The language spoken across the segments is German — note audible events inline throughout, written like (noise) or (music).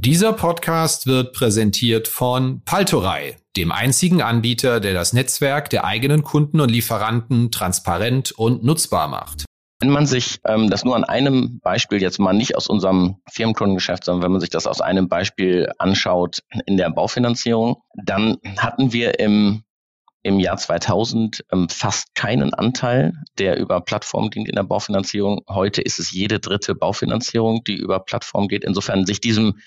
Dieser Podcast wird präsentiert von Paltorei, dem einzigen Anbieter, der das Netzwerk der eigenen Kunden und Lieferanten transparent und nutzbar macht. Wenn man sich ähm, das nur an einem Beispiel jetzt mal nicht aus unserem Firmenkundengeschäft, sondern wenn man sich das aus einem Beispiel anschaut in der Baufinanzierung, dann hatten wir im im Jahr 2000 ähm, fast keinen Anteil, der über Plattform ging in der Baufinanzierung. Heute ist es jede dritte Baufinanzierung, die über Plattform geht. Insofern sich diesem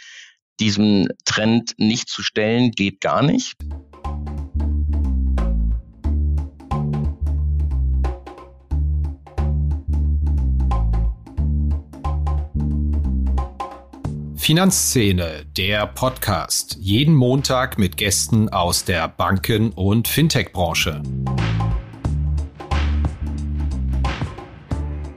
diesem Trend nicht zu stellen, geht gar nicht. Finanzszene, der Podcast. Jeden Montag mit Gästen aus der Banken- und Fintech-Branche.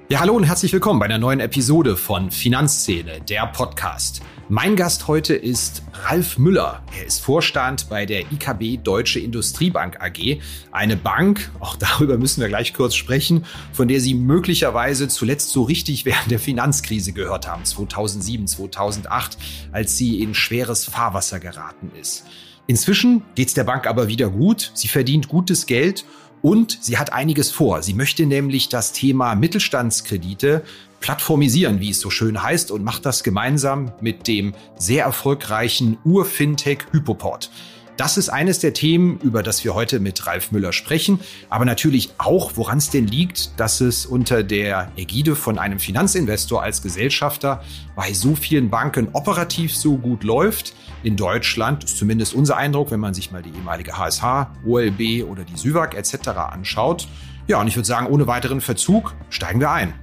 Ja, hallo und herzlich willkommen bei einer neuen Episode von Finanzszene, der Podcast. Mein Gast heute ist Ralf Müller. Er ist Vorstand bei der IKB Deutsche Industriebank AG, eine Bank, auch darüber müssen wir gleich kurz sprechen, von der Sie möglicherweise zuletzt so richtig während der Finanzkrise gehört haben, 2007, 2008, als sie in schweres Fahrwasser geraten ist. Inzwischen geht es der Bank aber wieder gut. Sie verdient gutes Geld und sie hat einiges vor. Sie möchte nämlich das Thema Mittelstandskredite plattformisieren, wie es so schön heißt, und macht das gemeinsam mit dem sehr erfolgreichen Ur-Fintech Hypoport. Das ist eines der Themen, über das wir heute mit Ralf Müller sprechen, aber natürlich auch, woran es denn liegt, dass es unter der Ägide von einem Finanzinvestor als Gesellschafter bei so vielen Banken operativ so gut läuft. In Deutschland ist zumindest unser Eindruck, wenn man sich mal die ehemalige HSH, OLB oder die SÜWAG etc. anschaut. Ja, und ich würde sagen, ohne weiteren Verzug steigen wir ein.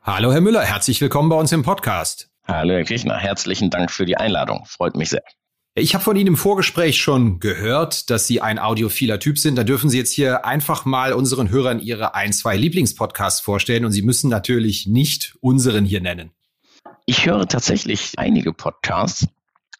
Hallo, Herr Müller, herzlich willkommen bei uns im Podcast. Hallo, Herr Kirchner, herzlichen Dank für die Einladung. Freut mich sehr. Ich habe von Ihnen im Vorgespräch schon gehört, dass Sie ein audiophiler Typ sind. Da dürfen Sie jetzt hier einfach mal unseren Hörern Ihre ein, zwei Lieblingspodcasts vorstellen und Sie müssen natürlich nicht unseren hier nennen. Ich höre tatsächlich einige Podcasts.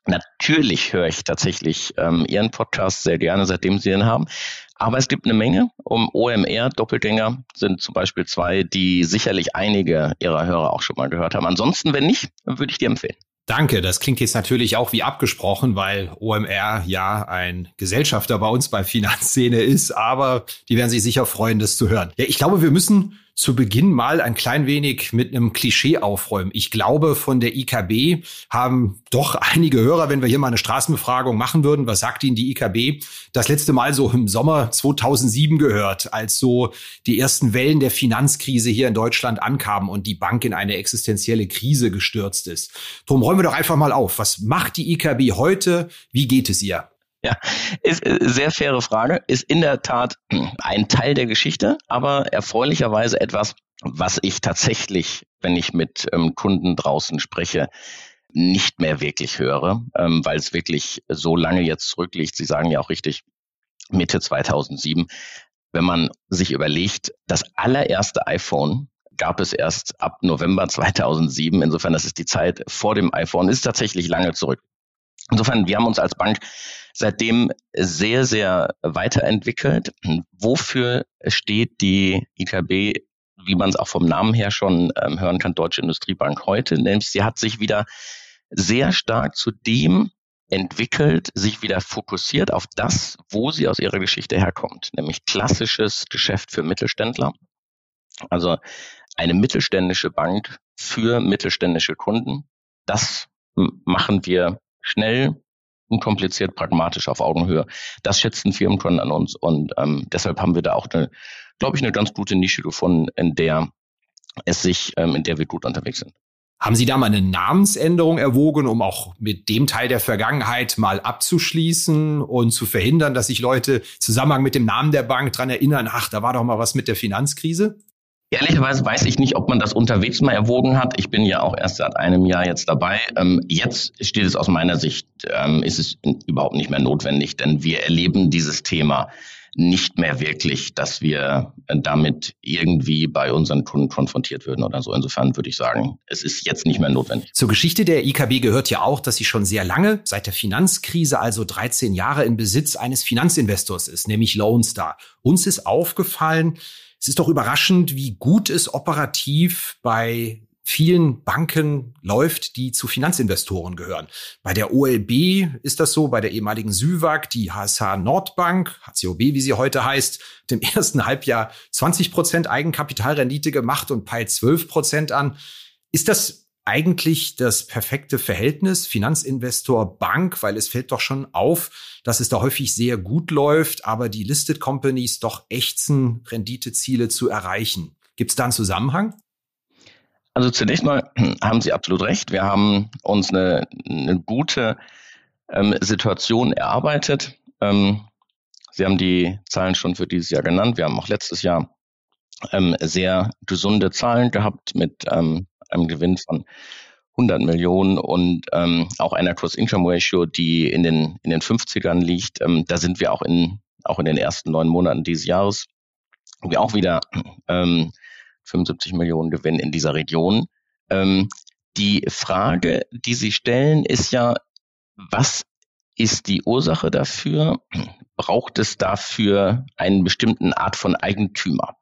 Natürlich höre ich tatsächlich ähm, Ihren Podcast sehr gerne, seitdem Sie ihn haben. Aber es gibt eine Menge. Um OMR, Doppelgänger sind zum Beispiel zwei, die sicherlich einige Ihrer Hörer auch schon mal gehört haben. Ansonsten, wenn nicht, würde ich die empfehlen. Danke, das klingt jetzt natürlich auch wie abgesprochen, weil OMR ja ein Gesellschafter bei uns bei Finanzszene ist, aber die werden sich sicher freuen, das zu hören. Ja, ich glaube, wir müssen zu Beginn mal ein klein wenig mit einem Klischee aufräumen. Ich glaube, von der IKB haben doch einige Hörer, wenn wir hier mal eine Straßenbefragung machen würden, was sagt Ihnen die IKB, das letzte Mal so im Sommer 2007 gehört, als so die ersten Wellen der Finanzkrise hier in Deutschland ankamen und die Bank in eine existenzielle Krise gestürzt ist. Drum räumen wir doch einfach mal auf. Was macht die IKB heute? Wie geht es ihr? Ja, ist äh, sehr faire Frage. Ist in der Tat ein Teil der Geschichte, aber erfreulicherweise etwas, was ich tatsächlich, wenn ich mit ähm, Kunden draußen spreche, nicht mehr wirklich höre, ähm, weil es wirklich so lange jetzt zurückliegt. Sie sagen ja auch richtig, Mitte 2007. Wenn man sich überlegt, das allererste iPhone gab es erst ab November 2007. Insofern, das ist die Zeit vor dem iPhone, ist tatsächlich lange zurück. Insofern, wir haben uns als Bank seitdem sehr, sehr weiterentwickelt. Wofür steht die IKB, wie man es auch vom Namen her schon ähm, hören kann, Deutsche Industriebank heute? Nämlich sie hat sich wieder sehr stark zu dem entwickelt, sich wieder fokussiert auf das, wo sie aus ihrer Geschichte herkommt, nämlich klassisches Geschäft für Mittelständler. Also eine mittelständische Bank für mittelständische Kunden. Das machen wir schnell, unkompliziert, pragmatisch auf Augenhöhe. Das schätzen Firmenkunden an uns und ähm, deshalb haben wir da auch eine, glaube ich, eine ganz gute Nische gefunden, in der es sich, ähm, in der wir gut unterwegs sind. Haben Sie da mal eine Namensänderung erwogen, um auch mit dem Teil der Vergangenheit mal abzuschließen und zu verhindern, dass sich Leute Zusammenhang mit dem Namen der Bank dran erinnern, ach, da war doch mal was mit der Finanzkrise? Ehrlicherweise weiß ich nicht, ob man das unterwegs mal erwogen hat. Ich bin ja auch erst seit einem Jahr jetzt dabei. Ähm, jetzt steht es aus meiner Sicht, ähm, ist es überhaupt nicht mehr notwendig, denn wir erleben dieses Thema nicht mehr wirklich, dass wir damit irgendwie bei unseren Kunden konfrontiert würden oder so. Insofern würde ich sagen, es ist jetzt nicht mehr notwendig. Zur Geschichte der IKB gehört ja auch, dass sie schon sehr lange, seit der Finanzkrise, also 13 Jahre, in Besitz eines Finanzinvestors ist, nämlich Lone Star. Uns ist aufgefallen, es ist doch überraschend, wie gut es operativ bei vielen Banken läuft, die zu Finanzinvestoren gehören. Bei der OLB ist das so, bei der ehemaligen SÜWAG, die HSH Nordbank, HCOB, wie sie heute heißt, dem (laughs) ersten Halbjahr 20 Prozent Eigenkapitalrendite gemacht und peilt 12 Prozent an. Ist das eigentlich das perfekte Verhältnis Finanzinvestor Bank, weil es fällt doch schon auf, dass es da häufig sehr gut läuft, aber die Listed Companies doch ächzen, Renditeziele zu erreichen. Gibt es da einen Zusammenhang? Also zunächst mal (clears throat) haben Sie absolut recht. Wir haben uns eine, eine gute ähm, Situation erarbeitet. Ähm, Sie haben die Zahlen schon für dieses Jahr genannt. Wir haben auch letztes Jahr ähm, sehr gesunde Zahlen gehabt mit ähm, einem Gewinn von 100 Millionen und ähm, auch einer Cross-Income-Ratio, die in den, in den 50ern liegt. Ähm, da sind wir auch in, auch in den ersten neun Monaten dieses Jahres wir auch wieder ähm, 75 Millionen Gewinn in dieser Region. Ähm, die Frage, die Sie stellen, ist ja, was ist die Ursache dafür? Braucht es dafür einen bestimmten Art von Eigentümer?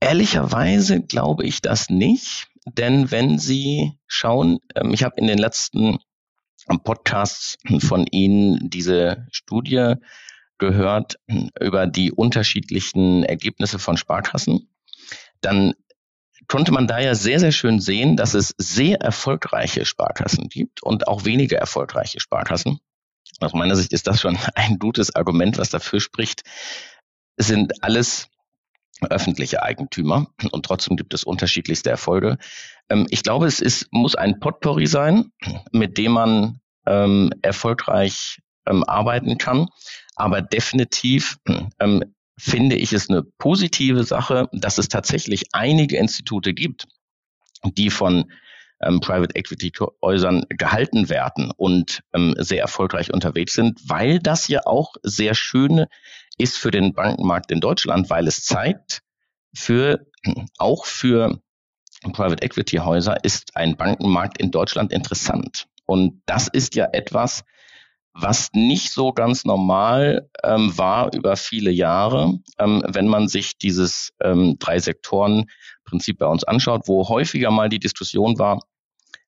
Ehrlicherweise glaube ich das nicht, denn wenn Sie schauen, ähm, ich habe in den letzten Podcasts von Ihnen diese Studie gehört über die unterschiedlichen Ergebnisse von Sparkassen dann konnte man da ja sehr, sehr schön sehen, dass es sehr erfolgreiche Sparkassen gibt und auch weniger erfolgreiche Sparkassen. Aus meiner Sicht ist das schon (laughs) ein gutes Argument, was dafür spricht. Es sind alles öffentliche Eigentümer und trotzdem gibt es unterschiedlichste Erfolge. Ähm, ich glaube, es ist, muss ein Potpourri sein, mit dem man ähm, erfolgreich ähm, arbeiten kann. Aber definitiv ähm, finde ich es eine positive Sache, dass es tatsächlich einige Institute gibt, die von ähm, Private Equity Häusern gehalten werden und ähm, sehr erfolgreich unterwegs sind, weil das ja auch sehr schön ist für den Bankenmarkt in Deutschland, weil es zeigt, für, (clears throat) auch für Private Equity Häuser ist ein Bankenmarkt in Deutschland interessant. Und das ist ja etwas, was nicht so ganz normal ähm, war über viele Jahre, ähm, wenn man sich dieses ähm, drei Sektoren Prinzip bei uns anschaut, wo häufiger mal die Diskussion war,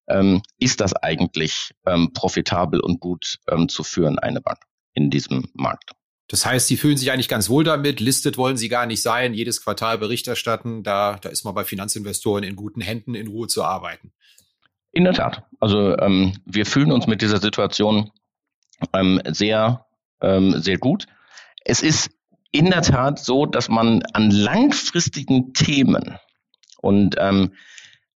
ähm, ist das eigentlich ähm, profitabel und gut ähm, zu führen, eine Bank in diesem Markt. Das heißt, Sie fühlen sich eigentlich ganz wohl damit, listet wollen Sie gar nicht sein, jedes Quartal Bericht erstatten, da, da ist man bei Finanzinvestoren in guten Händen, in Ruhe zu arbeiten. In der Tat. Also ähm, wir fühlen uns mit dieser Situation ähm, sehr, ähm, sehr gut. Es ist in der Tat so, dass man an langfristigen Themen und ähm,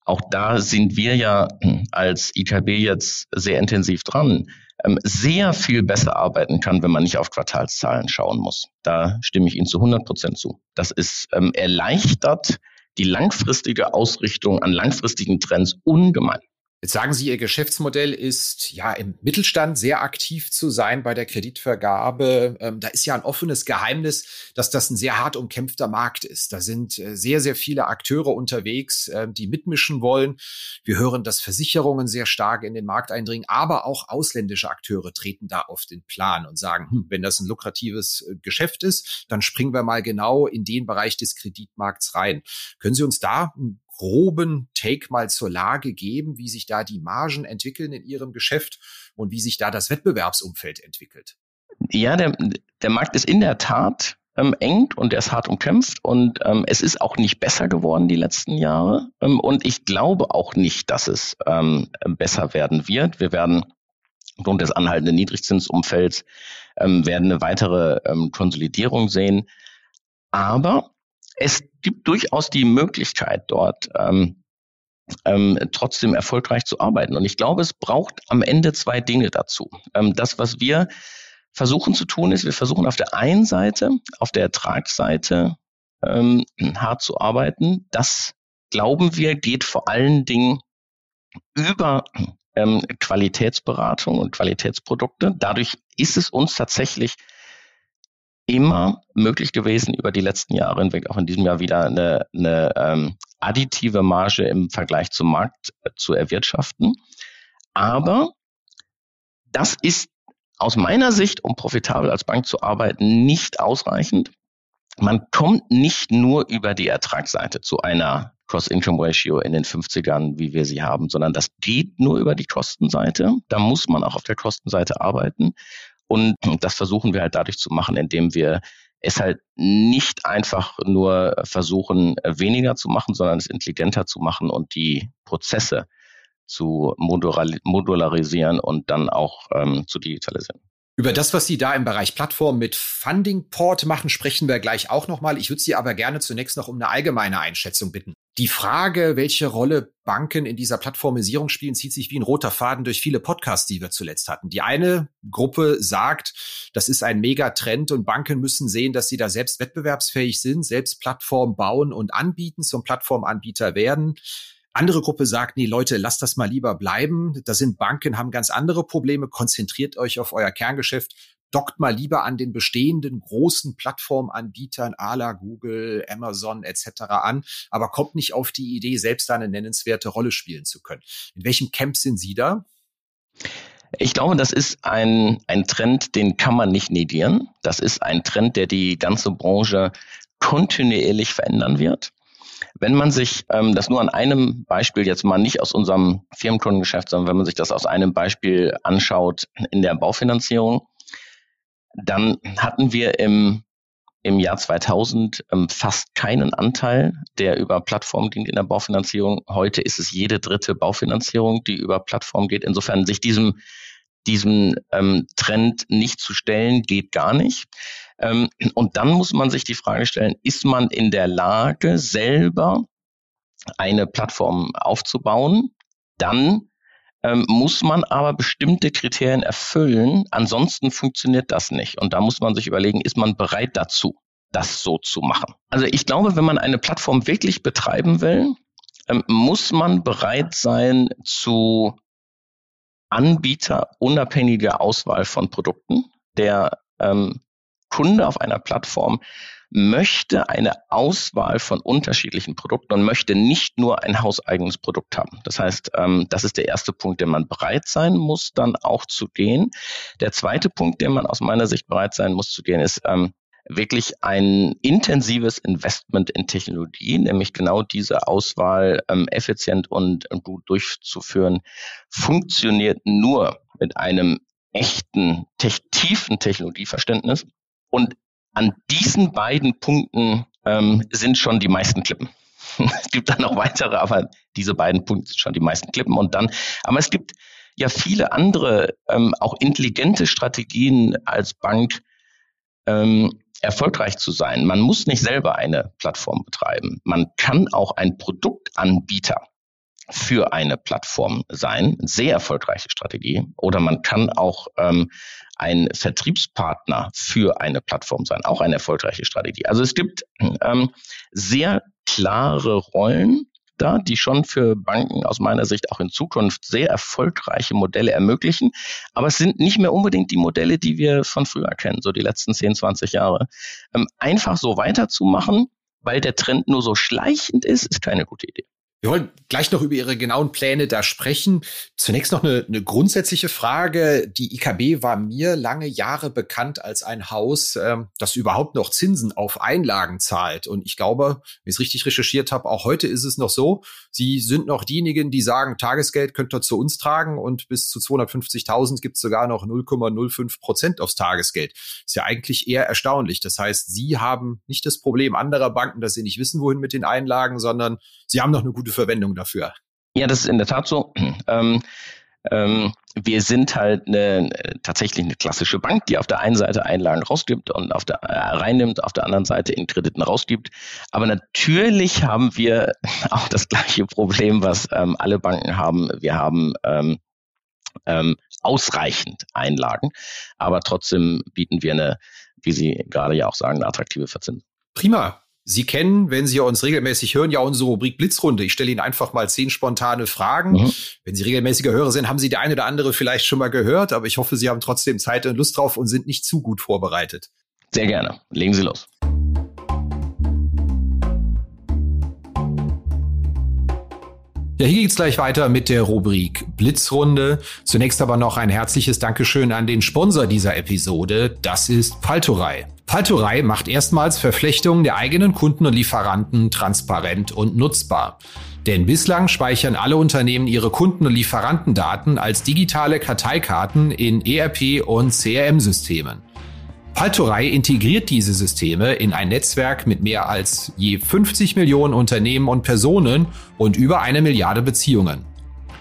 auch da sind wir ja als IKB jetzt sehr intensiv dran, ähm, sehr viel besser arbeiten kann, wenn man nicht auf Quartalszahlen schauen muss. Da stimme ich Ihnen zu 100 Prozent zu. Das ist ähm, erleichtert die langfristige Ausrichtung an langfristigen Trends ungemein. Jetzt sagen Sie, Ihr Geschäftsmodell ist ja im Mittelstand sehr aktiv zu sein bei der Kreditvergabe. Ähm, da ist ja ein offenes Geheimnis, dass das ein sehr hart umkämpfter Markt ist. Da sind äh, sehr, sehr viele Akteure unterwegs, äh, die mitmischen wollen. Wir hören, dass Versicherungen sehr stark in den Markt eindringen, aber auch ausländische Akteure treten da auf den Plan und sagen, hm, wenn das ein lukratives äh, Geschäft ist, dann springen wir mal genau in den Bereich des Kreditmarkts rein. Können Sie uns da ein groben Take mal zur Lage geben, wie sich da die Margen entwickeln in Ihrem Geschäft und wie sich da das Wettbewerbsumfeld entwickelt? Ja, der, der Markt ist in der Tat ähm, eng und er ist hart umkämpft und ähm, es ist auch nicht besser geworden die letzten Jahre ähm, und ich glaube auch nicht, dass es ähm, besser werden wird. Wir werden aufgrund des anhaltenden Niedrigzinsumfelds ähm, werden eine weitere ähm, Konsolidierung sehen. Aber es gibt durchaus die Möglichkeit dort ähm, ähm, trotzdem erfolgreich zu arbeiten. Und ich glaube, es braucht am Ende zwei Dinge dazu. Ähm, das, was wir versuchen zu tun, ist, wir versuchen auf der einen Seite, auf der Ertragsseite ähm, hart zu arbeiten. Das glauben wir, geht vor allen Dingen über ähm, Qualitätsberatung und Qualitätsprodukte. Dadurch ist es uns tatsächlich immer möglich gewesen, über die letzten Jahre hinweg, auch in diesem Jahr wieder eine, eine ähm, additive Marge im Vergleich zum Markt äh, zu erwirtschaften. Aber das ist aus meiner Sicht, um profitabel als Bank zu arbeiten, nicht ausreichend. Man kommt nicht nur über die Ertragsseite zu einer Cost-Income-Ratio in den 50ern, wie wir sie haben, sondern das geht nur über die Kostenseite. Da muss man auch auf der Kostenseite arbeiten. Und das versuchen wir halt dadurch zu machen, indem wir es halt nicht einfach nur versuchen, weniger zu machen, sondern es intelligenter zu machen und die Prozesse zu modularisieren und dann auch ähm, zu digitalisieren. Über das, was Sie da im Bereich Plattform mit Funding Port machen, sprechen wir gleich auch nochmal. Ich würde Sie aber gerne zunächst noch um eine allgemeine Einschätzung bitten. Die Frage, welche Rolle Banken in dieser Plattformisierung spielen, zieht sich wie ein roter Faden durch viele Podcasts, die wir zuletzt hatten. Die eine Gruppe sagt, das ist ein Megatrend und Banken müssen sehen, dass sie da selbst wettbewerbsfähig sind, selbst Plattformen bauen und anbieten, zum Plattformanbieter werden. Andere Gruppe sagt, nee, Leute, lasst das mal lieber bleiben. Da sind Banken, haben ganz andere Probleme. Konzentriert euch auf euer Kerngeschäft. Dockt mal lieber an den bestehenden großen Plattformanbietern, ala Google, Amazon etc. an, aber kommt nicht auf die Idee, selbst eine nennenswerte Rolle spielen zu können. In welchem Camp sind Sie da? Ich glaube, das ist ein, ein Trend, den kann man nicht negieren. Das ist ein Trend, der die ganze Branche kontinuierlich verändern wird. Wenn man sich ähm, das nur an einem Beispiel jetzt mal nicht aus unserem Firmenkundengeschäft, sondern wenn man sich das aus einem Beispiel anschaut in der Baufinanzierung, dann hatten wir im, im Jahr 2000 ähm, fast keinen Anteil, der über Plattform ging in der Baufinanzierung. Heute ist es jede dritte Baufinanzierung, die über Plattform geht. Insofern sich diesem, diesem ähm, Trend nicht zu stellen, geht gar nicht. Ähm, und dann muss man sich die Frage stellen, ist man in der Lage, selber eine Plattform aufzubauen? Dann ähm, muss man aber bestimmte Kriterien erfüllen. Ansonsten funktioniert das nicht. Und da muss man sich überlegen, ist man bereit dazu, das so zu machen? Also ich glaube, wenn man eine Plattform wirklich betreiben will, ähm, muss man bereit sein zu anbieterunabhängiger Auswahl von Produkten. Der ähm, Kunde auf einer Plattform möchte eine Auswahl von unterschiedlichen Produkten und möchte nicht nur ein hauseigenes Produkt haben. Das heißt, ähm, das ist der erste Punkt, den man bereit sein muss, dann auch zu gehen. Der zweite Punkt, den man aus meiner Sicht bereit sein muss zu gehen, ist ähm, wirklich ein intensives Investment in Technologie, nämlich genau diese Auswahl ähm, effizient und gut durchzuführen, funktioniert nur mit einem echten, tiefen Technologieverständnis. Und an diesen beiden Punkten ähm, sind schon die meisten Klippen. (laughs) es gibt dann noch weitere, aber diese beiden Punkte sind schon die meisten Klippen. Und dann, aber es gibt ja viele andere, ähm, auch intelligente Strategien als Bank, ähm, erfolgreich zu sein. Man muss nicht selber eine Plattform betreiben. Man kann auch ein Produktanbieter für eine Plattform sein. Sehr erfolgreiche Strategie. Oder man kann auch ähm, ein Vertriebspartner für eine Plattform sein. Auch eine erfolgreiche Strategie. Also es gibt ähm, sehr klare Rollen da, die schon für Banken aus meiner Sicht auch in Zukunft sehr erfolgreiche Modelle ermöglichen. Aber es sind nicht mehr unbedingt die Modelle, die wir von früher kennen, so die letzten 10, 20 Jahre. Ähm, einfach so weiterzumachen, weil der Trend nur so schleichend ist, ist keine gute Idee. Wir wollen gleich noch über Ihre genauen Pläne da sprechen. Zunächst noch eine, eine grundsätzliche Frage. Die IKB war mir lange Jahre bekannt als ein Haus, ähm, das überhaupt noch Zinsen auf Einlagen zahlt. Und ich glaube, wenn ich es richtig recherchiert habe, auch heute ist es noch so. Sie sind noch diejenigen, die sagen, Tagesgeld könnt ihr zu uns tragen und bis zu 250.000 gibt es sogar noch 0,05 Prozent aufs Tagesgeld. Ist ja eigentlich eher erstaunlich. Das heißt, Sie haben nicht das Problem anderer Banken, dass sie nicht wissen, wohin mit den Einlagen, sondern Sie haben noch eine gute gute Verwendung dafür. Ja, das ist in der Tat so. (clears throat) Ähm, ähm, wir sind halt eine, tatsächlich eine klassische Bank, die auf der einen Seite Einlagen rausgibt und auf der äh, reinnimmt, auf der anderen Seite in Krediten rausgibt. Aber natürlich haben wir (laughs) auch das gleiche Problem, was ähm, alle Banken haben. Wir haben ähm, ähm, ausreichend Einlagen, aber trotzdem bieten wir eine, wie Sie gerade ja auch sagen, eine attraktive Verzinsung. Prima. Sie kennen, wenn Sie uns regelmäßig hören, ja unsere Rubrik Blitzrunde. Ich stelle Ihnen einfach mal zehn spontane Fragen. Mhm. Wenn Sie regelmäßiger Hörer sind, haben Sie der eine oder andere vielleicht schon mal gehört, aber ich hoffe, Sie haben trotzdem Zeit und Lust drauf und sind nicht zu gut vorbereitet. Sehr gerne. Legen Sie los. Ja, hier geht's gleich weiter mit der Rubrik Blitzrunde. Zunächst aber noch ein herzliches Dankeschön an den Sponsor dieser Episode. Das ist Paltorei. Paltorei macht erstmals Verflechtungen der eigenen Kunden und Lieferanten transparent und nutzbar. Denn bislang speichern alle Unternehmen ihre Kunden- und Lieferantendaten als digitale Karteikarten in ERP- und CRM-Systemen. Paltorei integriert diese Systeme in ein Netzwerk mit mehr als je 50 Millionen Unternehmen und Personen und über eine Milliarde Beziehungen.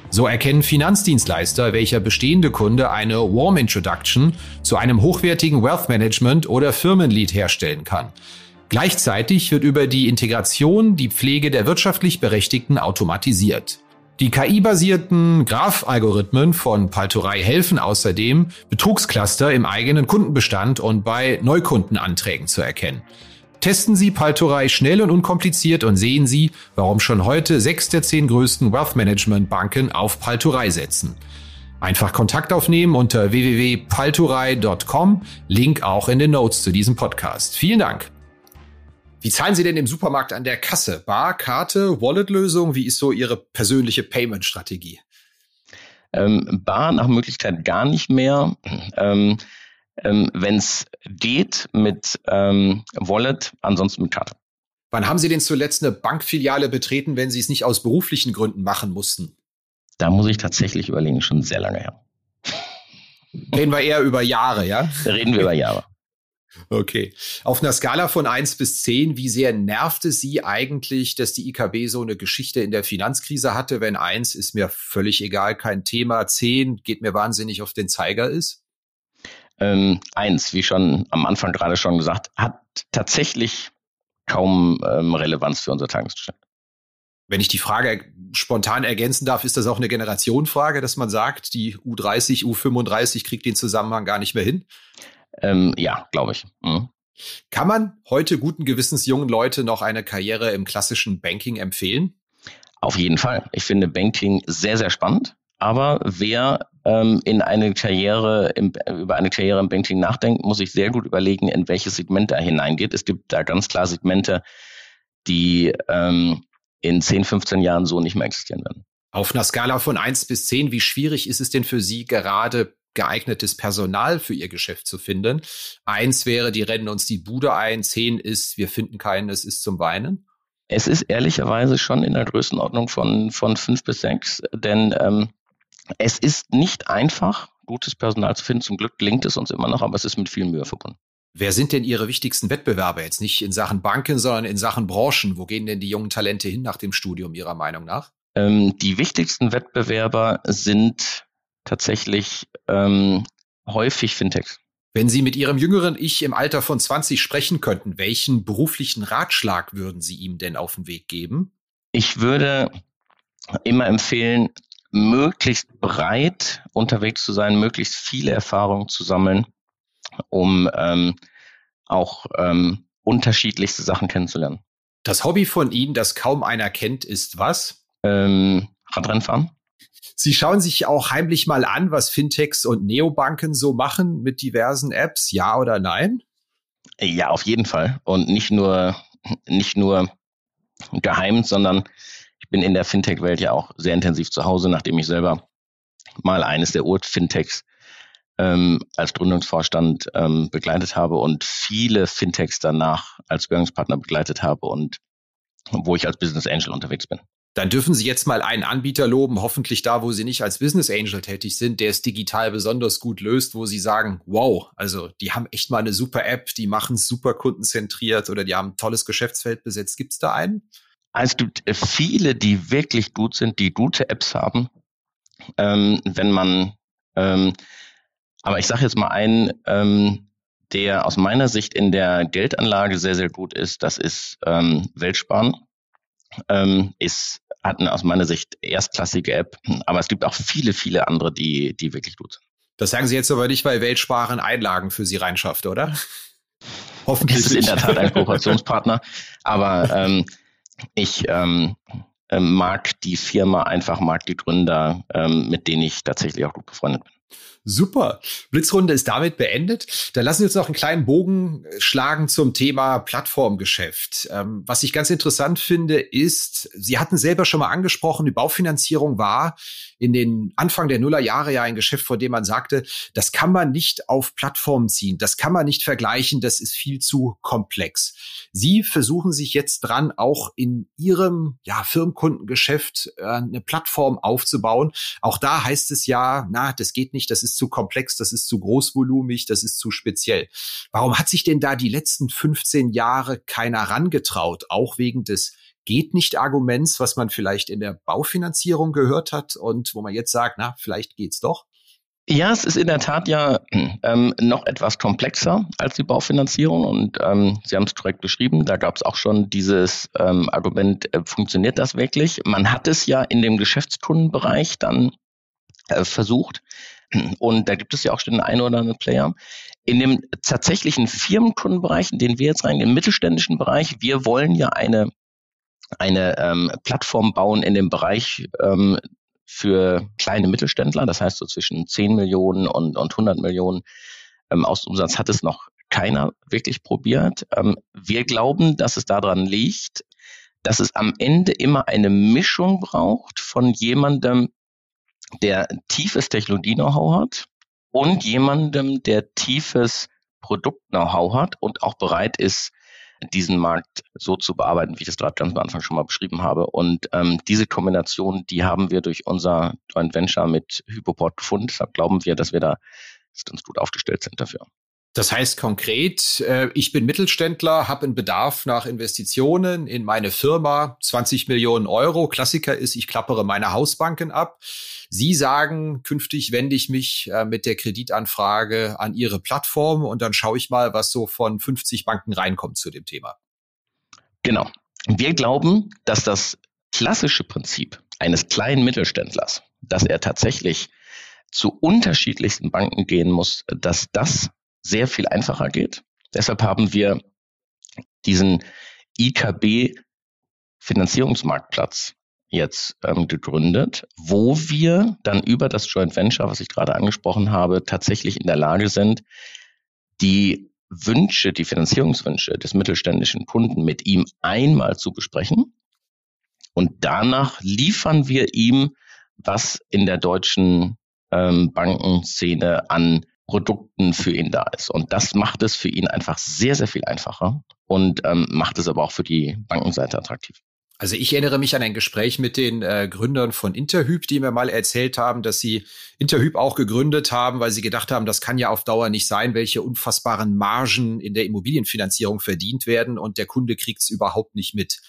So erkennen Finanzdienstleister, welcher bestehende Kunde eine Warm Introduction zu einem hochwertigen Wealth Management oder Firmenlead herstellen kann. Gleichzeitig wird über die Integration die Pflege der wirtschaftlich Berechtigten automatisiert. Die KI-basierten Graph-Algorithmen von Paltorei helfen außerdem, Betrugscluster im eigenen Kundenbestand und bei Neukundenanträgen zu erkennen. Testen Sie Paltorei schnell und unkompliziert und sehen Sie, warum schon heute sechs der zehn größten Wealth Management Banken auf Paltorei setzen. Einfach Kontakt aufnehmen unter www.paltorei.com, Link auch in den Notes zu diesem Podcast. Vielen Dank. Wie zahlen Sie denn im Supermarkt an der Kasse? Bar, Karte, Wallet-Lösung? Wie ist so Ihre persönliche Payment-Strategie? Ähm, Bar nach Möglichkeit gar nicht mehr. Ähm, ähm, wenn es geht mit ähm, Wallet, ansonsten mit Karte. Wann haben Sie denn zuletzt eine Bankfiliale betreten, wenn Sie es nicht aus beruflichen Gründen machen mussten? Da muss ich tatsächlich überlegen, schon sehr lange her. Reden wir eher über Jahre, ja? Reden wir über Jahre. Okay. Auf einer Skala von eins bis zehn, wie sehr nervte Sie eigentlich, dass die IKB so eine Geschichte in der Finanzkrise hatte? Wenn eins ist mir völlig egal, kein Thema. Zehn geht mir wahnsinnig auf den Zeiger ist? Ähm, eins, wie schon am Anfang gerade schon gesagt, hat tatsächlich kaum ähm, Relevanz für unser Tagesgeschäft. Wenn ich die Frage spontan ergänzen darf, ist das auch eine Generationenfrage, dass man sagt, die U30, U35 kriegt den Zusammenhang gar nicht mehr hin? Ähm, ja, glaube ich. Mhm. Kann man heute guten Gewissens jungen Leute noch eine Karriere im klassischen Banking empfehlen? Auf jeden Fall. Ich finde Banking sehr, sehr spannend. Aber wer ähm, in eine Karriere im, über eine Karriere im Banking nachdenkt, muss sich sehr gut überlegen, in welches Segment er hineingeht. Es gibt da ganz klar Segmente, die ähm, in 10, 15 Jahren so nicht mehr existieren werden. Auf einer Skala von 1 bis 10, wie schwierig ist es denn für Sie gerade geeignetes Personal für Ihr Geschäft zu finden? Eins wäre, die rennen uns die Bude ein. Zehn ist, wir finden keinen, es ist zum Weinen. Es ist ehrlicherweise schon in der Größenordnung von, von fünf bis sechs, denn ähm, es ist nicht einfach, gutes Personal zu finden. Zum Glück gelingt es uns immer noch, aber es ist mit viel Mühe verbunden. Wer sind denn Ihre wichtigsten Wettbewerber jetzt? Nicht in Sachen Banken, sondern in Sachen Branchen. Wo gehen denn die jungen Talente hin nach dem Studium Ihrer Meinung nach? Ähm, die wichtigsten Wettbewerber sind tatsächlich ähm, häufig Fintechs. Wenn Sie mit Ihrem jüngeren Ich im Alter von 20 sprechen könnten, welchen beruflichen Ratschlag würden Sie ihm denn auf den Weg geben? Ich würde immer empfehlen, möglichst breit unterwegs zu sein, möglichst viele Erfahrungen zu sammeln, um ähm, auch ähm, unterschiedlichste Sachen kennenzulernen. Das Hobby von Ihnen, das kaum einer kennt, ist was? Ähm, Radrennfahren. Sie schauen sich auch heimlich mal an, was Fintechs und Neobanken so machen mit diversen Apps, ja oder nein? Ja, auf jeden Fall. Und nicht nur, nicht nur geheim, sondern bin in der Fintech-Welt ja auch sehr intensiv zu Hause, nachdem ich selber mal eines der Ur-Fintechs ähm, als Gründungsvorstand ähm, begleitet habe und viele Fintechs danach als Sparringspartner begleitet habe und wo ich als Business Angel unterwegs bin. Dann dürfen Sie jetzt mal einen Anbieter loben, hoffentlich da, wo Sie nicht als Business Angel tätig sind, der es digital besonders gut löst, wo Sie sagen, wow, also die haben echt mal eine super App, die machen es super kundenzentriert oder die haben ein tolles Geschäftsfeld besetzt. Gibt es da einen? Also es gibt äh, viele, die wirklich gut sind, die gute Apps haben. Ähm, wenn man, ähm, aber ich sage jetzt mal einen, ähm, der aus meiner Sicht in der Geldanlage sehr, sehr gut ist, das ist ähm, Weltsparen. Ähm, ist hat eine aus meiner Sicht erstklassige App, aber es gibt auch viele, viele andere, die, die wirklich gut sind. Das sagen Sie jetzt aber nicht, weil Weltsparen Einlagen für Sie reinschafft, oder? Hoffentlich. Das ist in der Tat ein Kooperationspartner, aber ähm, ich ähm, ähm, mag die Firma einfach, mag die Gründer, ähm, mit denen ich tatsächlich auch gut befreundet bin. Super. Blitzrunde ist damit beendet. Dann lassen Sie uns noch einen kleinen Bogen schlagen zum Thema Plattformgeschäft. Ähm, was ich ganz interessant finde, ist, Sie hatten selber schon mal angesprochen, die Baufinanzierung war in den Anfang der Nullerjahre ja ein Geschäft, von dem man sagte, das kann man nicht auf Plattformen ziehen, das kann man nicht vergleichen, das ist viel zu komplex. Sie versuchen sich jetzt dran, auch in Ihrem ja, Firmenkundengeschäft äh, eine Plattform aufzubauen. Auch da heißt es ja, na, das geht nicht, das ist zu komplex, das ist zu großvolumig, das ist zu speziell. Warum hat sich denn da die letzten 15 Jahre keiner rangetraut, auch wegen des geht nicht Arguments, was man vielleicht in der Baufinanzierung gehört hat und wo man jetzt sagt, na, vielleicht geht's doch? Ja, es ist in der Tat ja ähm, noch etwas komplexer als die Baufinanzierung und ähm, Sie haben es korrekt beschrieben. Da gab es auch schon dieses ähm, Argument, äh, funktioniert das wirklich? Man hat es ja in dem Geschäftskundenbereich dann äh, versucht und da gibt es ja auch schon den einen oder anderen Player. In dem tatsächlichen Firmenkundenbereich, in den wir jetzt rein, im mittelständischen Bereich, wir wollen ja eine eine ähm, Plattform bauen in dem Bereich ähm, für kleine Mittelständler, das heißt so zwischen 10 Millionen und, und 100 Millionen ähm, Ausumsatz hat es noch keiner wirklich probiert. Ähm, wir glauben, dass es daran liegt, dass es am Ende immer eine Mischung braucht von jemandem, der tiefes Technologie-Know-how hat und jemandem, der tiefes Produkt-Know-how hat und auch bereit ist, diesen Markt so zu bearbeiten, wie ich das gerade ganz am Anfang schon mal beschrieben habe. Und ähm, diese Kombination, die haben wir durch unser Joint Venture mit Hypoport gefunden. Deshalb glauben wir, dass wir da ganz gut aufgestellt sind dafür. Das heißt konkret, äh, ich bin Mittelständler, habe einen Bedarf nach Investitionen in meine Firma, 20 Millionen Euro. Klassiker ist, ich klappere meine Hausbanken ab. Sie sagen, künftig wende ich mich äh, mit der Kreditanfrage an Ihre Plattform und dann schaue ich mal, was so von 50 Banken reinkommt zu dem Thema. Genau. Wir glauben, dass das klassische Prinzip eines kleinen Mittelständlers, dass er tatsächlich zu unterschiedlichsten Banken gehen muss, dass das sehr viel einfacher geht. Deshalb haben wir diesen IKB Finanzierungsmarktplatz jetzt ähm, gegründet, wo wir dann über das Joint Venture, was ich gerade angesprochen habe, tatsächlich in der Lage sind, die Wünsche, die Finanzierungswünsche des mittelständischen Kunden mit ihm einmal zu besprechen. Und danach liefern wir ihm, was in der deutschen ähm, Bankenszene an Produkten für ihn da ist. Und das macht es für ihn einfach sehr, sehr viel einfacher und ähm, macht es aber auch für die Bankenseite attraktiv. Also ich erinnere mich an ein Gespräch mit den äh, Gründern von Interhyp, die mir mal erzählt haben, dass sie Interhyp auch gegründet haben, weil sie gedacht haben, das kann ja auf Dauer nicht sein, welche unfassbaren Margen in der Immobilienfinanzierung verdient werden und der Kunde kriegt's überhaupt nicht mit.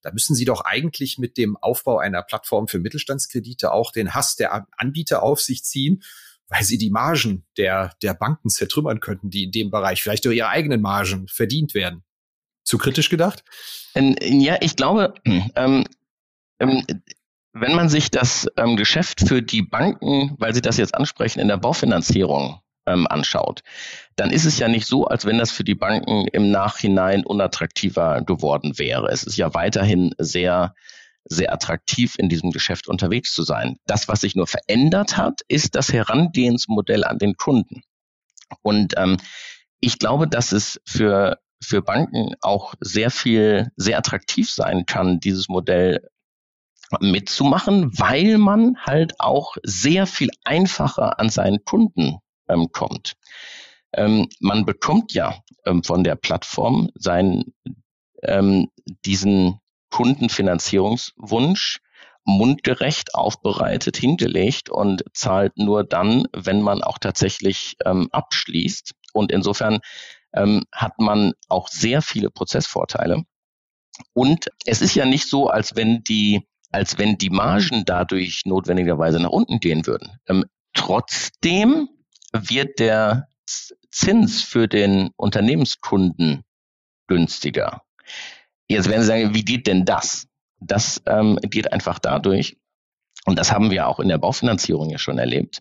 Da müssen Sie doch eigentlich mit dem Aufbau einer Plattform für Mittelstandskredite auch den Hass der Anbieter auf sich ziehen weil sie die Margen der, der Banken zertrümmern könnten, die in dem Bereich vielleicht durch ihre eigenen Margen verdient werden. Zu kritisch gedacht? Ja, ich glaube, (clears throat) ähm, ähm, wenn man sich das ähm, Geschäft für die Banken, weil Sie das jetzt ansprechen, in der Baufinanzierung ähm, anschaut, dann ist es ja nicht so, als wenn das für die Banken im Nachhinein unattraktiver geworden wäre. Es ist ja weiterhin sehr sehr attraktiv in diesem Geschäft unterwegs zu sein. Das, was sich nur verändert hat, ist das Herangehensmodell an den Kunden. Und ähm, ich glaube, dass es für, für Banken auch sehr viel, sehr attraktiv sein kann, dieses Modell mitzumachen, weil man halt auch sehr viel einfacher an seinen Kunden ähm, kommt. Ähm, man bekommt ja ähm, von der Plattform seinen, ähm, diesen Kundenfinanzierungswunsch mundgerecht aufbereitet hingelegt und zahlt nur dann, wenn man auch tatsächlich ähm, abschließt. Und insofern ähm, hat man auch sehr viele Prozessvorteile. Und es ist ja nicht so, als wenn die, als wenn die Margen dadurch notwendigerweise nach unten gehen würden. Ähm, trotzdem wird der Zins für den Unternehmenskunden günstiger. Jetzt werden Sie sagen, wie geht denn das? Das ähm, geht einfach dadurch, und das haben wir auch in der Baufinanzierung ja schon erlebt,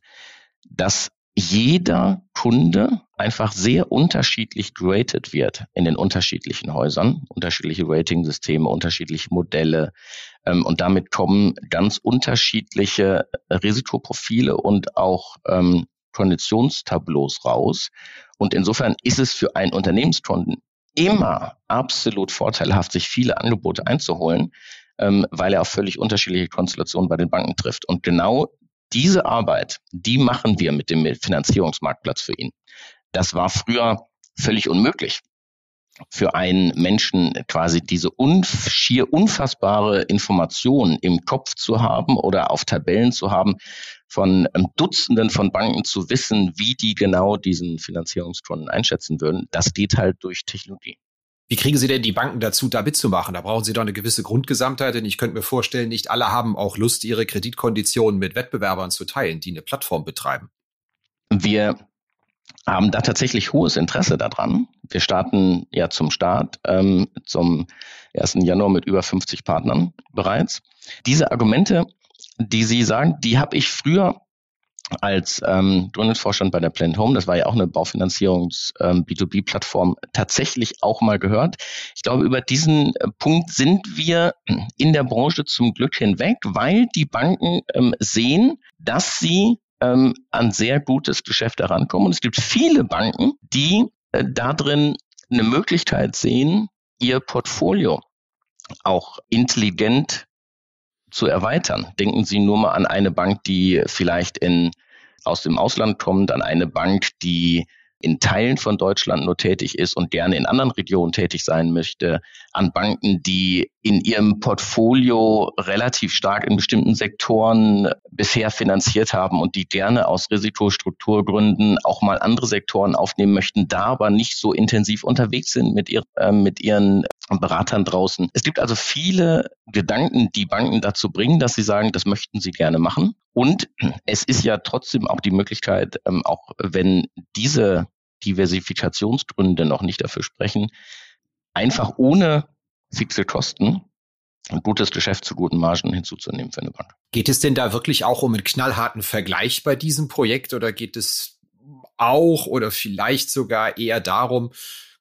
dass jeder Kunde einfach sehr unterschiedlich geratet wird in den unterschiedlichen Häusern, unterschiedliche Rating-Systeme, unterschiedliche Modelle. Ähm, und damit kommen ganz unterschiedliche Risikoprofile und auch ähm, Konditionstableaus raus. Und insofern ist es für einen Unternehmenskunden immer absolut vorteilhaft, sich viele Angebote einzuholen, ähm, weil er auf völlig unterschiedliche Konstellationen bei den Banken trifft. Und genau diese Arbeit, die machen wir mit dem Finanzierungsmarktplatz für ihn. Das war früher völlig unmöglich für einen Menschen quasi diese unf schier unfassbare Information im Kopf zu haben oder auf Tabellen zu haben, von ähm, Dutzenden von Banken zu wissen, wie die genau diesen Finanzierungskunden einschätzen würden, das geht halt durch Technologie. Wie kriegen Sie denn die Banken dazu, da mitzumachen? Da brauchen Sie doch eine gewisse Grundgesamtheit, denn ich könnte mir vorstellen, nicht alle haben auch Lust, ihre Kreditkonditionen mit Wettbewerbern zu teilen, die eine Plattform betreiben. Wir haben da tatsächlich hohes Interesse daran. Wir starten ja zum Start ähm, zum 1. Januar mit über 50 Partnern bereits. Diese Argumente, die Sie sagen, die habe ich früher als ähm, Gründungsvorstand bei der Plant Home, das war ja auch eine Baufinanzierungs-B2B-Plattform, ähm, tatsächlich auch mal gehört. Ich glaube, über diesen äh, Punkt sind wir in der Branche zum Glück hinweg, weil die Banken ähm, sehen, dass sie ähm, an sehr gutes Geschäft herankommen. Und es gibt viele Banken, die äh, da drin eine Möglichkeit sehen, ihr Portfolio auch intelligent zu erweitern. Denken Sie nur mal an eine Bank, die vielleicht in, aus dem Ausland kommt, an eine Bank, die in Teilen von Deutschland nur tätig ist und gerne in anderen Regionen tätig sein möchte, an Banken, die in ihrem Portfolio relativ stark in bestimmten Sektoren bisher finanziert haben und die gerne aus Risikostrukturgründen auch mal andere Sektoren aufnehmen möchten, da aber nicht so intensiv unterwegs sind mit, ihr, äh, mit ihren Beratern draußen. Es gibt also viele Gedanken, die Banken dazu bringen, dass sie sagen, das möchten sie gerne machen. Und es ist ja trotzdem auch die Möglichkeit, ähm, auch wenn diese Diversifikationsgründe noch nicht dafür sprechen, einfach ohne fixe Kosten ein gutes Geschäft zu guten Margen hinzuzunehmen für eine Bank. Geht es denn da wirklich auch um einen knallharten Vergleich bei diesem Projekt oder geht es auch oder vielleicht sogar eher darum,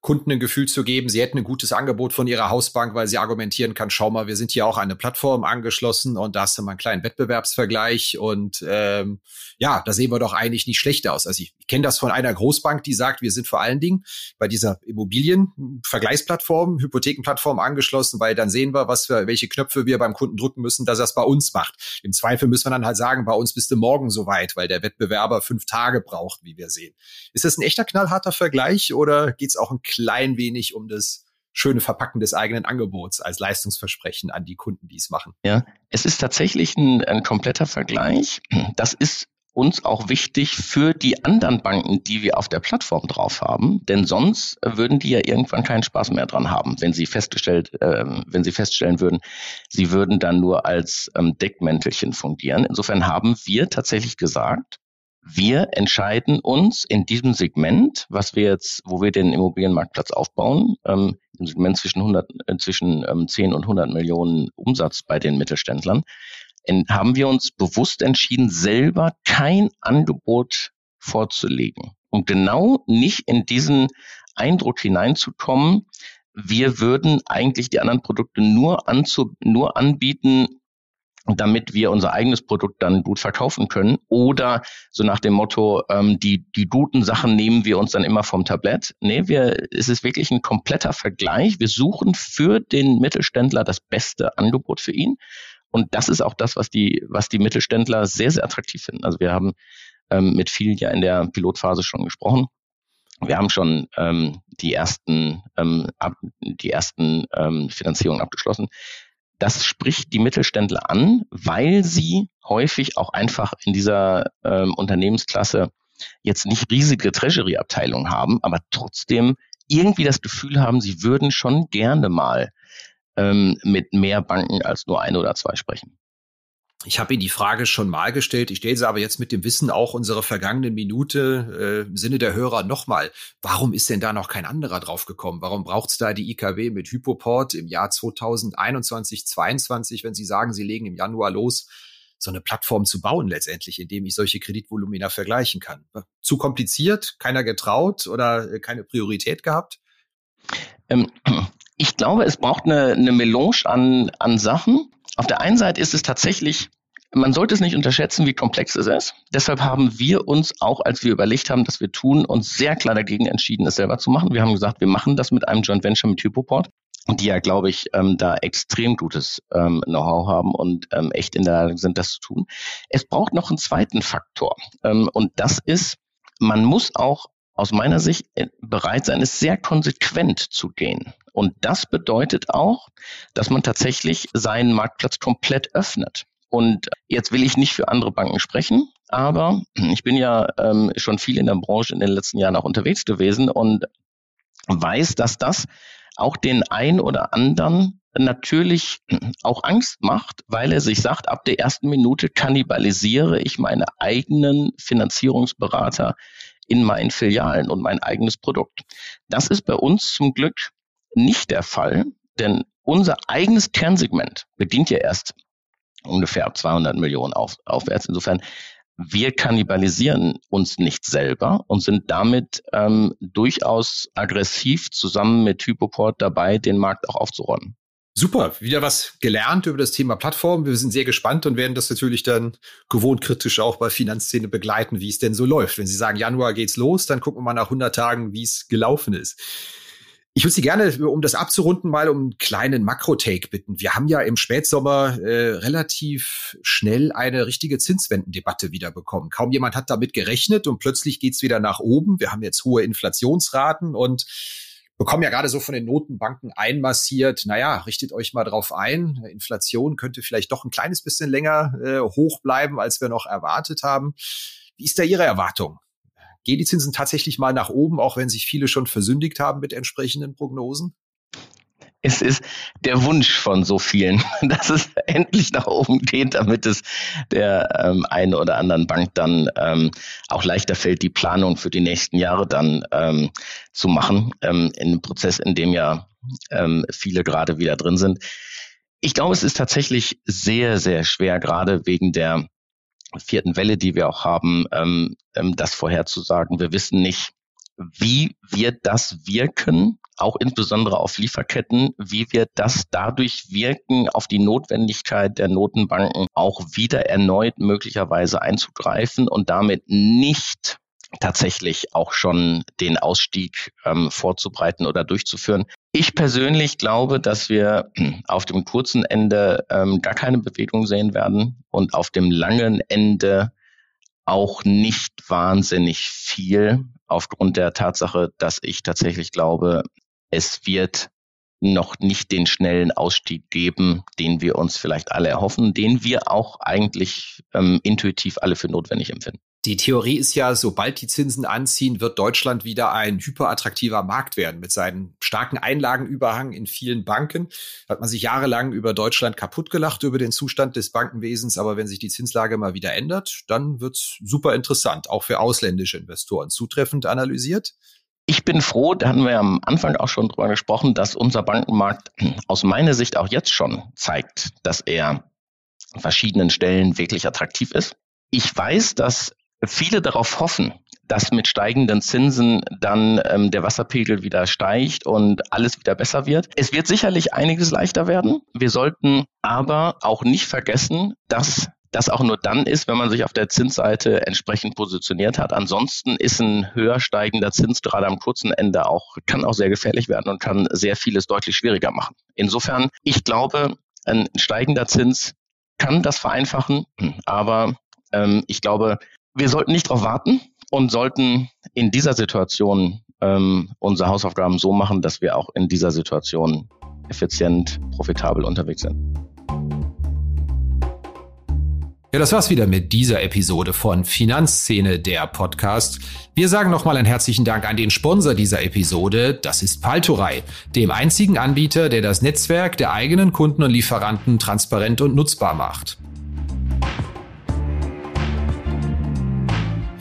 Kunden ein Gefühl zu geben, sie hätten ein gutes Angebot von ihrer Hausbank, weil sie argumentieren kann, schau mal, wir sind hier auch eine Plattform angeschlossen und da hast du mal einen kleinen Wettbewerbsvergleich und ähm, ja, da sehen wir doch eigentlich nicht schlecht aus. Also ich, ich kenne das von einer Großbank, die sagt, wir sind vor allen Dingen bei dieser Immobilienvergleichsplattform, Hypothekenplattform angeschlossen, weil dann sehen wir, was wir, welche Knöpfe wir beim Kunden drücken müssen, dass er es bei uns macht. Im Zweifel müssen wir dann halt sagen, bei uns bist du morgen soweit, weil der Wettbewerber fünf Tage braucht, wie wir sehen. Ist das ein echter knallharter Vergleich oder geht es auch ein klein wenig um das schöne Verpacken des eigenen Angebots als Leistungsversprechen an die Kunden, die es machen. Ja, es ist tatsächlich ein, ein kompletter Vergleich. Das ist uns auch wichtig für die anderen Banken, die wir auf der Plattform drauf haben, denn sonst würden die ja irgendwann keinen Spaß mehr dran haben, wenn sie festgestellt, äh, wenn sie feststellen würden, sie würden dann nur als ähm, Deckmäntelchen fungieren. Insofern haben wir tatsächlich gesagt, wir entscheiden uns in diesem Segment, was wir jetzt, wo wir den Immobilienmarktplatz aufbauen, ähm, im Segment zwischen 100, äh, zwischen ähm, 10 und 100 Millionen Umsatz bei den Mittelständlern, in, haben wir uns bewusst entschieden, selber kein Angebot vorzulegen, um genau nicht in diesen Eindruck hineinzukommen, wir würden eigentlich die anderen Produkte nur, anzu, nur anbieten, damit wir unser eigenes Produkt dann gut verkaufen können. Oder so nach dem Motto, ähm, die, die guten Sachen nehmen wir uns dann immer vom Tablett. Nee, wir, es ist wirklich ein kompletter Vergleich. Wir suchen für den Mittelständler das beste Angebot für ihn. Und das ist auch das, was die, was die Mittelständler sehr, sehr attraktiv finden. Also wir haben ähm, mit vielen ja in der Pilotphase schon gesprochen. Wir haben schon ähm, die ersten, ähm, ab, die ersten ähm, Finanzierungen abgeschlossen das spricht die Mittelständler an, weil sie häufig auch einfach in dieser ähm, Unternehmensklasse jetzt nicht riesige Treasury-Abteilungen haben, aber trotzdem irgendwie das Gefühl haben, sie würden schon gerne mal ähm, mit mehr Banken als nur ein oder zwei sprechen. Ich habe Ihnen die Frage schon mal gestellt. Ich stelle sie aber jetzt mit dem Wissen auch unserer vergangenen Minute äh, im Sinne der Hörer nochmal. Warum ist denn da noch kein anderer draufgekommen? Warum braucht es da die IKW mit Hypoport im Jahr 2021, 2022, wenn Sie sagen, Sie legen im Januar los, so eine Plattform zu bauen letztendlich, indem ich solche Kreditvolumina vergleichen kann? Zu kompliziert? Keiner getraut oder äh, keine Priorität gehabt? Ähm, (clears throat) ich glaube, es braucht eine, eine Melange an, an Sachen. Auf der einen Seite ist es tatsächlich man sollte es nicht unterschätzen, wie komplex es ist. Deshalb haben wir uns auch, als wir überlegt haben, dass wir tun, uns sehr klar dagegen entschieden, es selber zu machen. Wir haben gesagt, wir machen das mit einem Joint Venture mit Hypoport die ja, glaube ich, ähm, da extrem gutes ähm, Know-how haben und ähm, echt in der Lage sind, das zu tun. Es braucht noch einen zweiten Faktor ähm, und das ist, man muss auch aus meiner Sicht äh, bereit sein, es sehr konsequent zu gehen. Und das bedeutet auch, dass man tatsächlich seinen Marktplatz komplett öffnet. Und jetzt will ich nicht für andere Banken sprechen, aber ich bin ja ähm, schon viel in der Branche in den letzten Jahren auch unterwegs gewesen und weiß, dass das auch den ein oder anderen natürlich auch Angst macht, weil er sich sagt, ab der ersten Minute kannibalisiere ich meine eigenen Finanzierungsberater in meinen Filialen und mein eigenes Produkt. Das ist bei uns zum Glück nicht der Fall, denn unser eigenes Kernsegment bedient ja erst ungefähr 200 Millionen auf, aufwärts. Insofern, wir kannibalisieren uns nicht selber und sind damit ähm, durchaus aggressiv zusammen mit Hypoport dabei, den Markt auch aufzuräumen. Super, wieder was gelernt über das Thema Plattform. Wir sind sehr gespannt und werden das natürlich dann gewohnt kritisch auch bei Finanzszene begleiten, wie es denn so läuft. Wenn Sie sagen, Januar geht's los, dann gucken wir mal nach 100 Tagen, wie es gelaufen ist. Ich würde Sie gerne, um das abzurunden, mal um einen kleinen Makro-Take bitten. Wir haben ja im Spätsommer äh, relativ schnell eine richtige Zinswendendebatte wieder bekommen. Kaum jemand hat damit gerechnet und plötzlich geht's wieder nach oben. Wir haben jetzt hohe Inflationsraten und bekommen ja gerade so von den Notenbanken einmassiert, naja, richtet euch mal drauf ein. Inflation könnte vielleicht doch ein kleines bisschen länger äh, hoch bleiben, als wir noch erwartet haben. Wie ist da Ihre Erwartung? Gehen die Zinsen tatsächlich mal nach oben, auch wenn sich viele schon versündigt haben mit entsprechenden Prognosen? Es ist der Wunsch von so vielen, (laughs) dass es endlich nach oben geht, damit es der ähm, einen oder anderen Bank dann ähm, auch leichter fällt, die Planung für die nächsten Jahre dann ähm, zu machen, ähm, in einem Prozess, in dem ja ähm, viele gerade wieder drin sind. Ich glaube, es ist tatsächlich sehr, sehr schwer, gerade wegen der vierten Welle, die wir auch haben, ähm, ähm, das vorherzusagen. Wir wissen nicht, wie wird das wirken, auch insbesondere auf Lieferketten, wie wird das dadurch wirken auf die Notwendigkeit der Notenbanken, auch wieder erneut möglicherweise einzugreifen und damit nicht tatsächlich auch schon den Ausstieg ähm, vorzubereiten oder durchzuführen. Ich persönlich glaube, dass wir auf dem kurzen Ende ähm, gar keine Bewegung sehen werden und auf dem langen Ende auch nicht wahnsinnig viel aufgrund der Tatsache, dass ich tatsächlich glaube, es wird noch nicht den schnellen Ausstieg geben, den wir uns vielleicht alle erhoffen, den wir auch eigentlich ähm, intuitiv alle für notwendig empfinden. Die Theorie ist ja, sobald die Zinsen anziehen, wird Deutschland wieder ein hyperattraktiver Markt werden. Mit seinem starken Einlagenüberhang in vielen Banken hat man sich jahrelang über Deutschland kaputt gelacht, über den Zustand des Bankenwesens. Aber wenn sich die Zinslage mal wieder ändert, dann wird's super interessant, auch für ausländische Investoren. Zutreffend analysiert? Ich bin froh, da hatten wir am Anfang auch schon drüber gesprochen, dass unser Bankenmarkt aus meiner Sicht auch jetzt schon zeigt, dass er an verschiedenen Stellen wirklich attraktiv ist. Ich weiß, dass viele darauf hoffen, dass mit steigenden Zinsen dann ähm, der Wasserpegel wieder steigt und alles wieder besser wird. Es wird sicherlich einiges leichter werden. Wir sollten aber auch nicht vergessen, dass das auch nur dann ist, wenn man sich auf der Zinsseite entsprechend positioniert hat. Ansonsten ist ein höher steigender Zins gerade am kurzen Ende auch, kann auch sehr gefährlich werden und kann sehr vieles deutlich schwieriger machen. Insofern, ich glaube, ein steigender Zins kann das vereinfachen, aber ähm, ich glaube, wir sollten nicht darauf warten und sollten in dieser Situation ähm, unsere Hausaufgaben so machen, dass wir auch in dieser Situation effizient, profitabel unterwegs sind. Ja, das war's wieder mit dieser Episode von Finanzszene, der Podcast. Wir sagen nochmal einen herzlichen Dank an den Sponsor dieser Episode. Das ist Paltorei, dem einzigen Anbieter, der das Netzwerk der eigenen Kunden und Lieferanten transparent und nutzbar macht.